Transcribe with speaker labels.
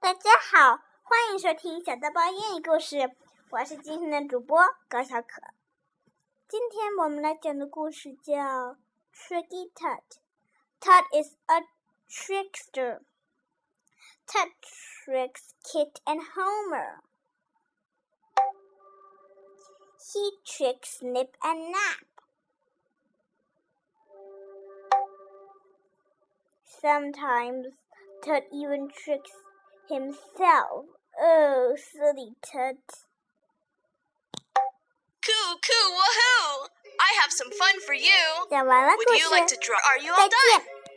Speaker 1: 大家好，欢迎收听小豆包英语故事，我是今天的主播高小可。今天我们来讲的故事叫《Tricky Tut》。Tut is a trickster. Tut tricks Kit and Homer. He tricks Nip and Nap. Sometimes Tut even tricks himself. Oh, silly Tut.
Speaker 2: Coo coo woohoo! I have some fun for you.
Speaker 1: 讲完了
Speaker 2: Would
Speaker 1: 故
Speaker 2: you like
Speaker 1: 事
Speaker 2: to draw? Are you
Speaker 1: 再
Speaker 2: all done?
Speaker 1: 见。